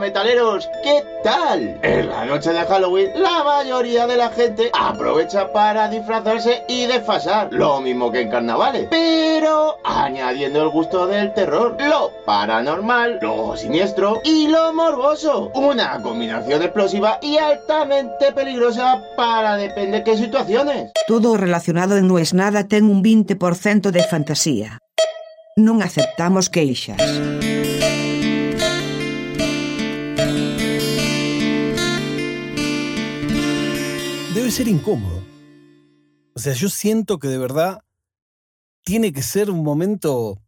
metaleros, ¿qué tal? En la noche de Halloween, la mayoría de la gente aprovecha para disfrazarse y desfasar, lo mismo que en carnavales, pero añadiendo el gusto del terror, lo paranormal, lo siniestro y lo morboso. Una combinación explosiva y altamente peligrosa para depende qué situaciones. Todo relacionado en No es nada ten un 20% de fantasía. Non aceptamos queixas. Ser incómodo. O sea, yo siento que de verdad tiene que ser un momento...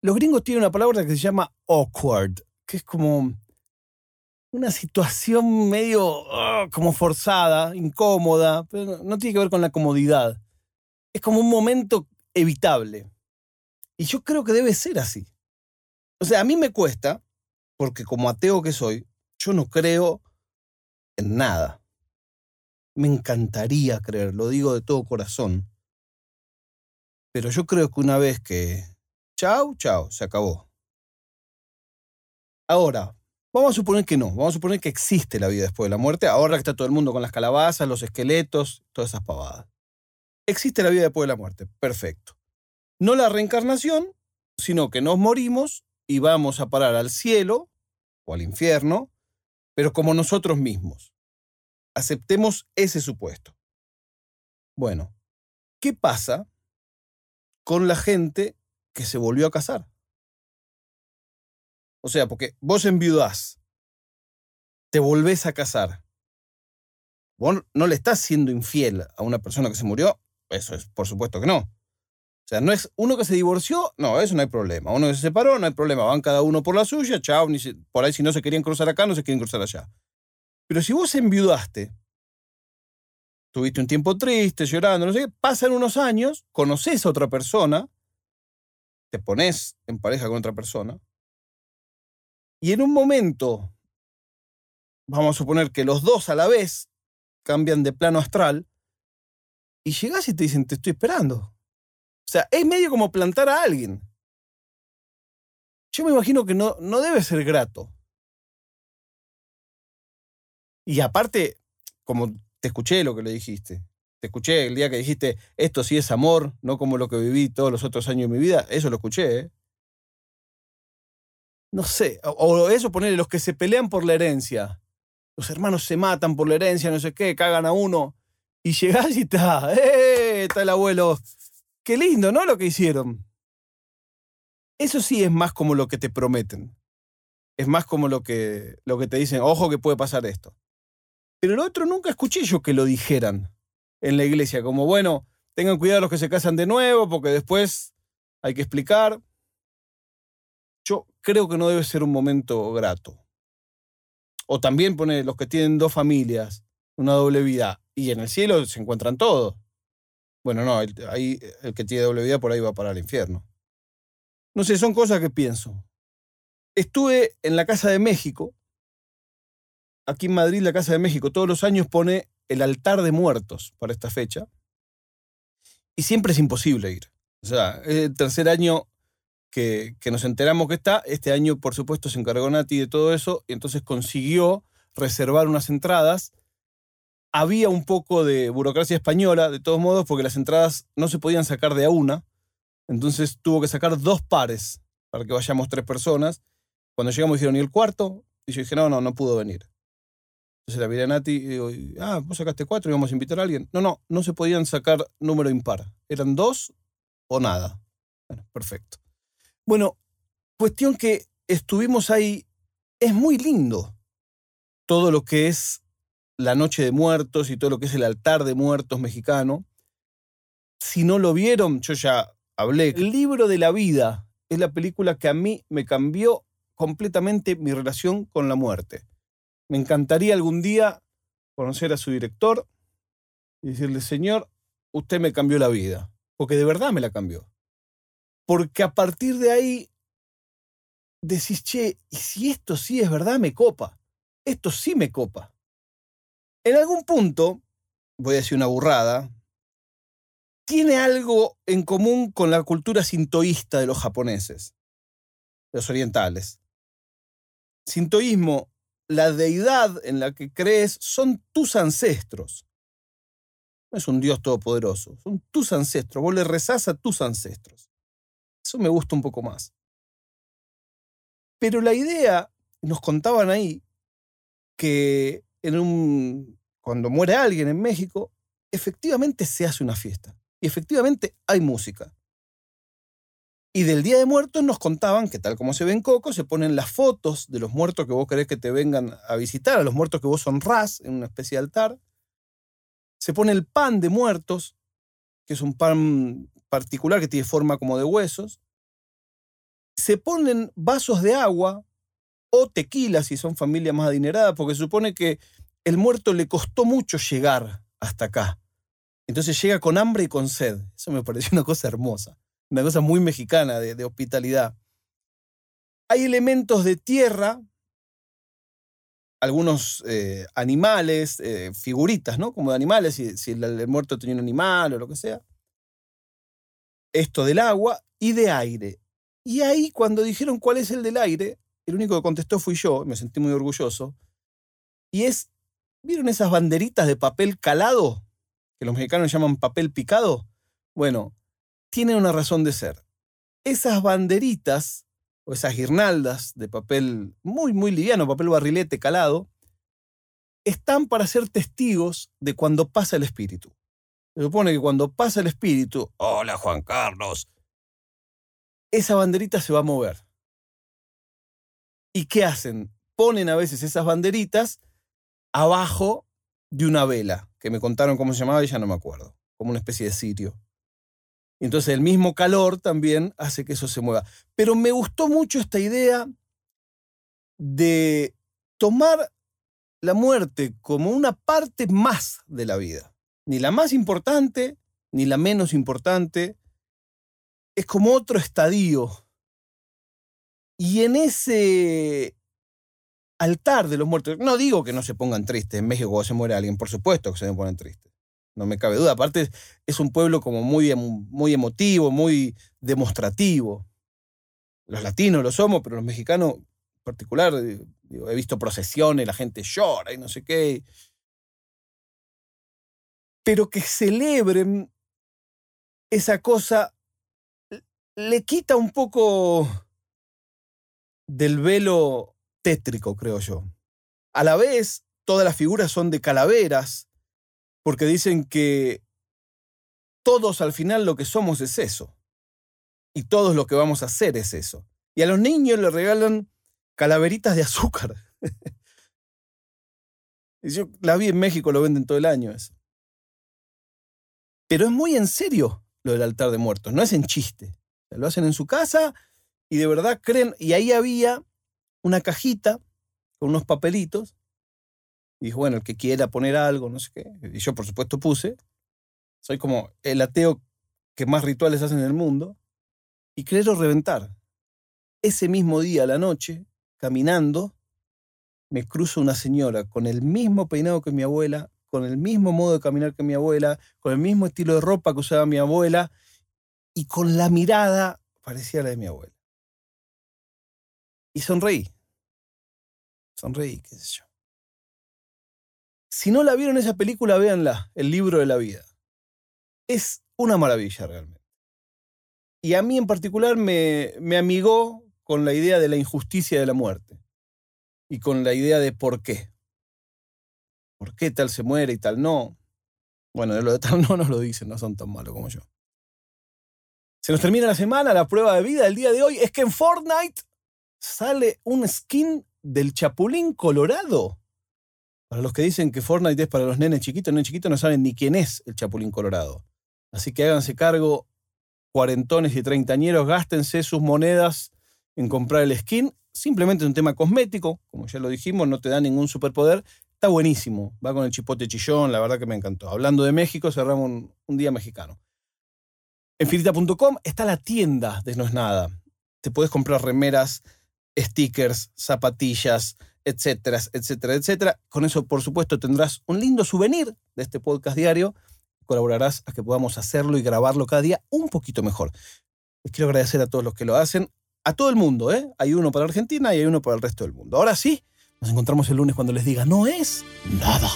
Los gringos tienen una palabra que se llama awkward, que es como una situación medio ah, como forzada, incómoda, pero no tiene que ver con la comodidad. Es como un momento evitable. Y yo creo que debe ser así. O sea, a mí me cuesta, porque como ateo que soy, yo no creo en nada. Me encantaría creer, lo digo de todo corazón. Pero yo creo que una vez que... Chao, chao, se acabó. Ahora, vamos a suponer que no, vamos a suponer que existe la vida después de la muerte, ahora que está todo el mundo con las calabazas, los esqueletos, todas esas pavadas. Existe la vida después de la muerte, perfecto. No la reencarnación, sino que nos morimos y vamos a parar al cielo o al infierno, pero como nosotros mismos. Aceptemos ese supuesto. Bueno, ¿qué pasa con la gente que se volvió a casar? O sea, porque vos enviudás, te volvés a casar. Vos no le estás siendo infiel a una persona que se murió, eso es, por supuesto que no. O sea, no es uno que se divorció, no, eso no hay problema. Uno que se separó, no hay problema. Van cada uno por la suya, chao, por ahí si no se querían cruzar acá, no se quieren cruzar allá. Pero si vos enviudaste, tuviste un tiempo triste, llorando, no sé qué, pasan unos años, conoces a otra persona, te pones en pareja con otra persona, y en un momento, vamos a suponer que los dos a la vez cambian de plano astral, y llegás y te dicen, te estoy esperando. O sea, es medio como plantar a alguien. Yo me imagino que no, no debe ser grato. Y aparte, como te escuché lo que le dijiste, te escuché el día que dijiste, esto sí es amor, no como lo que viví todos los otros años de mi vida, eso lo escuché, ¿eh? No sé, o, o eso ponerle los que se pelean por la herencia. Los hermanos se matan por la herencia, no sé qué, cagan a uno. Y llegás y está, ¡eh! Está el abuelo. Qué lindo, ¿no? Lo que hicieron. Eso sí es más como lo que te prometen. Es más como lo que, lo que te dicen, ojo que puede pasar esto. Pero el otro nunca escuché yo que lo dijeran en la iglesia, como bueno, tengan cuidado los que se casan de nuevo, porque después hay que explicar. Yo creo que no debe ser un momento grato. O también pone los que tienen dos familias, una doble vida, y en el cielo se encuentran todos. Bueno, no, ahí el que tiene doble vida por ahí va para el infierno. No sé, son cosas que pienso. Estuve en la Casa de México, aquí en Madrid, la Casa de México, todos los años pone el altar de muertos para esta fecha. Y siempre es imposible ir. O sea, es el tercer año que, que, nos enteramos que está. Este año, por supuesto, se encargó Nati de todo eso y entonces consiguió reservar unas entradas. Había un poco de burocracia española, de todos modos, porque las entradas no se podían sacar de a una. Entonces tuvo que sacar dos pares para que vayamos tres personas. Cuando llegamos dijeron, ¿y el cuarto? Y yo dije, no, no, no pudo venir. Entonces la miré a Nati y digo, ah, vos sacaste cuatro y vamos a invitar a alguien. No, no, no se podían sacar número impar. Eran dos o nada. Bueno, perfecto. Bueno, cuestión que estuvimos ahí, es muy lindo todo lo que es la Noche de Muertos y todo lo que es el altar de muertos mexicano. Si no lo vieron, yo ya hablé. El libro de la vida es la película que a mí me cambió completamente mi relación con la muerte. Me encantaría algún día conocer a su director y decirle, Señor, usted me cambió la vida, porque de verdad me la cambió. Porque a partir de ahí decís, che, y si esto sí es verdad, me copa. Esto sí me copa. En algún punto, voy a decir una burrada, tiene algo en común con la cultura sintoísta de los japoneses, de los orientales. sintoísmo, la deidad en la que crees son tus ancestros. No es un Dios todopoderoso, son tus ancestros. Vos le rezás a tus ancestros. Eso me gusta un poco más. Pero la idea, nos contaban ahí, que en un, cuando muere alguien en México, efectivamente se hace una fiesta. Y efectivamente hay música. Y del Día de Muertos nos contaban que tal como se ve en Coco, se ponen las fotos de los muertos que vos querés que te vengan a visitar, a los muertos que vos honrás en una especie de altar. Se pone el pan de muertos, que es un pan particular que tiene forma como de huesos. Se ponen vasos de agua o tequila si son familias más adineradas, porque se supone que el muerto le costó mucho llegar hasta acá. Entonces llega con hambre y con sed. Eso me pareció una cosa hermosa, una cosa muy mexicana de, hospitalidad. Hay elementos de tierra, algunos eh, animales, eh, figuritas, ¿no? Como de animales, si, si el, muerto tenía un animal o lo que sea. Esto del agua y de aire. Y ahí, cuando dijeron cuál es el del aire, el único que contestó fui yo, me sentí muy orgulloso. Y es, ¿vieron esas banderitas de papel calado? Que los mexicanos llaman papel picado. Bueno, tienen una razón de ser. Esas banderitas o esas guirnaldas de papel muy, muy liviano, papel barrilete calado, están para ser testigos de cuando pasa el espíritu. Se supone que cuando pasa el espíritu, hola Juan Carlos, esa banderita se va a mover. ¿Y qué hacen? Ponen a veces esas banderitas abajo de una vela, que me contaron cómo se llamaba y ya no me acuerdo, como una especie de sitio. Entonces el mismo calor también hace que eso se mueva. Pero me gustó mucho esta idea de tomar la muerte como una parte más de la vida. Ni la más importante, ni la menos importante. Es como otro estadio. Y en ese altar de los muertos, no digo que no se pongan tristes. En México cuando se muere alguien, por supuesto que se me ponen tristes no me cabe duda. Aparte, es un pueblo como muy, muy emotivo, muy demostrativo. Los latinos lo somos, pero los mexicanos en particular, eh, he visto procesiones, la gente llora y no sé qué. Pero que celebren esa cosa le quita un poco del velo tétrico, creo yo. A la vez, todas las figuras son de calaveras, porque dicen que todos al final lo que somos es eso. Y todos lo que vamos a hacer es eso. Y a los niños les regalan calaveritas de azúcar. y yo la vi en México, lo venden todo el año eso. Pero es muy en serio lo del altar de muertos, no es en chiste. Lo hacen en su casa y de verdad creen. Y ahí había una cajita con unos papelitos y dijo, bueno, el que quiera poner algo, no sé qué. Y yo, por supuesto, puse. Soy como el ateo que más rituales hacen en el mundo. Y quiero reventar. Ese mismo día, a la noche, caminando, me cruzo una señora con el mismo peinado que mi abuela, con el mismo modo de caminar que mi abuela, con el mismo estilo de ropa que usaba mi abuela y con la mirada parecía la de mi abuela. Y sonreí. Sonreí, qué sé yo. Si no la vieron esa película, véanla, El libro de la vida. Es una maravilla realmente. Y a mí en particular me, me amigó con la idea de la injusticia de la muerte y con la idea de por qué. ¿Por qué tal se muere y tal no? Bueno, de lo de tal no nos lo dicen, no son tan malos como yo. Se nos termina la semana, la prueba de vida del día de hoy es que en Fortnite sale un skin del Chapulín Colorado. Para los que dicen que Fortnite es para los nenes chiquitos, nenes chiquitos no saben ni quién es el Chapulín Colorado. Así que háganse cargo, cuarentones y treintañeros, gástense sus monedas en comprar el skin. Simplemente es un tema cosmético, como ya lo dijimos, no te da ningún superpoder. Está buenísimo, va con el chipote chillón, la verdad que me encantó. Hablando de México, cerramos un, un día mexicano. En filita.com está la tienda de No es Nada. Te puedes comprar remeras, stickers, zapatillas, etcétera, etcétera, etcétera. Con eso, por supuesto, tendrás un lindo souvenir de este podcast diario. Colaborarás a que podamos hacerlo y grabarlo cada día un poquito mejor. Les quiero agradecer a todos los que lo hacen, a todo el mundo, ¿eh? Hay uno para Argentina y hay uno para el resto del mundo. Ahora sí, nos encontramos el lunes cuando les diga, no es nada.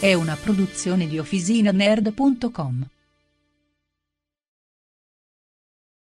È una produzione di OfficinaNerd.com.